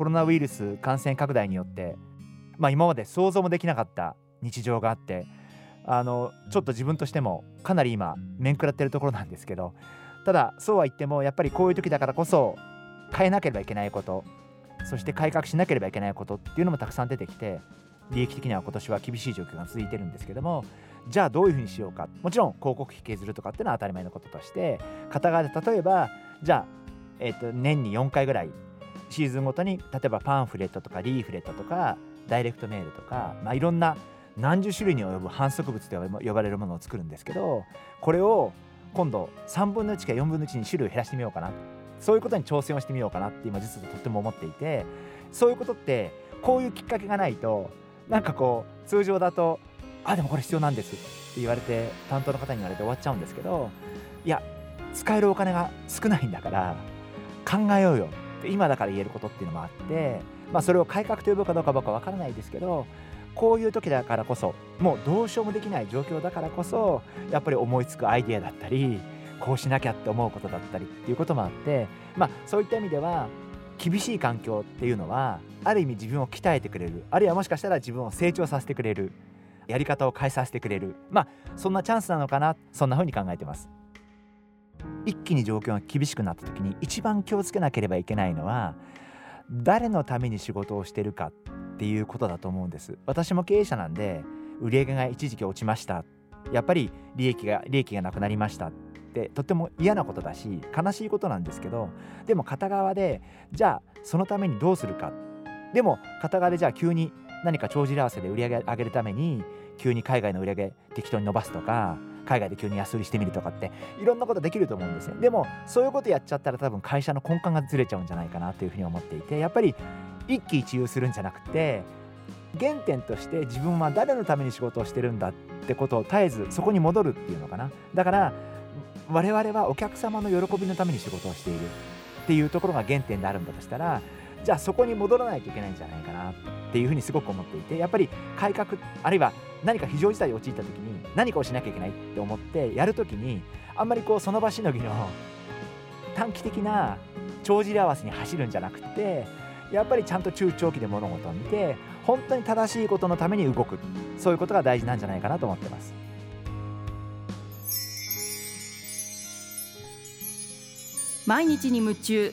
コロナウイルス感染拡大によってまあ今まで想像もできなかった日常があってあのちょっと自分としてもかなり今面食らってるところなんですけどただそうは言ってもやっぱりこういう時だからこそ変えなければいけないことそして改革しなければいけないことっていうのもたくさん出てきて利益的には今年は厳しい状況が続いてるんですけどもじゃあどういうふうにしようか。もちろん広告費削るとかっていうのは当たり前のこととして片側で例えばじゃあ、えー、と年に4回ぐらいシーズンごとに例えばパンフレットとかリーフレットとかダイレクトメールとか、まあ、いろんな何十種類に及ぶ反則物と呼ばれるものを作るんですけどこれを今度3分の1か4分の1に種類を減らしてみようかな。そういうことに挑戦をしてみようかなって今実はとっても思っていてそういうことってこういうきっかけがないとなんかこう通常だと「あでもこれ必要なんです」って言われて担当の方に言われて終わっちゃうんですけどいや使えるお金が少ないんだから考えようよ。今だから言えることっていうのもあってまあそれを改革と呼ぶかどうか僕は分からないですけどこういう時だからこそもうどうしようもできない状況だからこそやっぱり思いつくアイデアだったりこうしなきゃって思うことだったりっていうこともあってまあそういった意味では厳しい環境っていうのはある意味自分を鍛えてくれるあるいはもしかしたら自分を成長させてくれるやり方を変えさせてくれるまあそんなチャンスなのかなそんな風に考えてます。一気に状況が厳しくなった時に一番気をつけなければいけないのは誰のために仕事をしてるかっていうことだと思うんです。私も経営者なんで売上が一時期落ちました。やっぱり利益が利益がなくなりましたってとっても嫌なことだし悲しいことなんですけどでも片側でじゃあそのためにどうするか。でも片側でじゃあ急に何か帳尻合わせで売り上げ上げるために急に海外の売り上げ適当に伸ばすとか海外で急に安売りしてみるとかっていろんなことできると思うんですねでもそういうことやっちゃったら多分会社の根幹がずれちゃうんじゃないかなというふうに思っていてやっぱり一喜一憂するんじゃなくて原点として自分は誰のために仕事をしてるんだってことを絶えずそこに戻るっていうのかな。だから我々はお客様の喜びのために仕事をしているっていうところが原点であるんだとしたらじゃあそこに戻らないといけないんじゃないかなっていうふうにすごく思っていてやっぱり改革あるいは何か非常事態に陥った時に何かをしなきゃいけないって思ってやる時にあんまりこうその場しのぎの短期的な帳尻合わせに走るんじゃなくてやっぱりちゃんと中長期で物事を見て本当に正しいことのために動くそういうことが大事なんじゃないかなと思ってます。毎日に夢中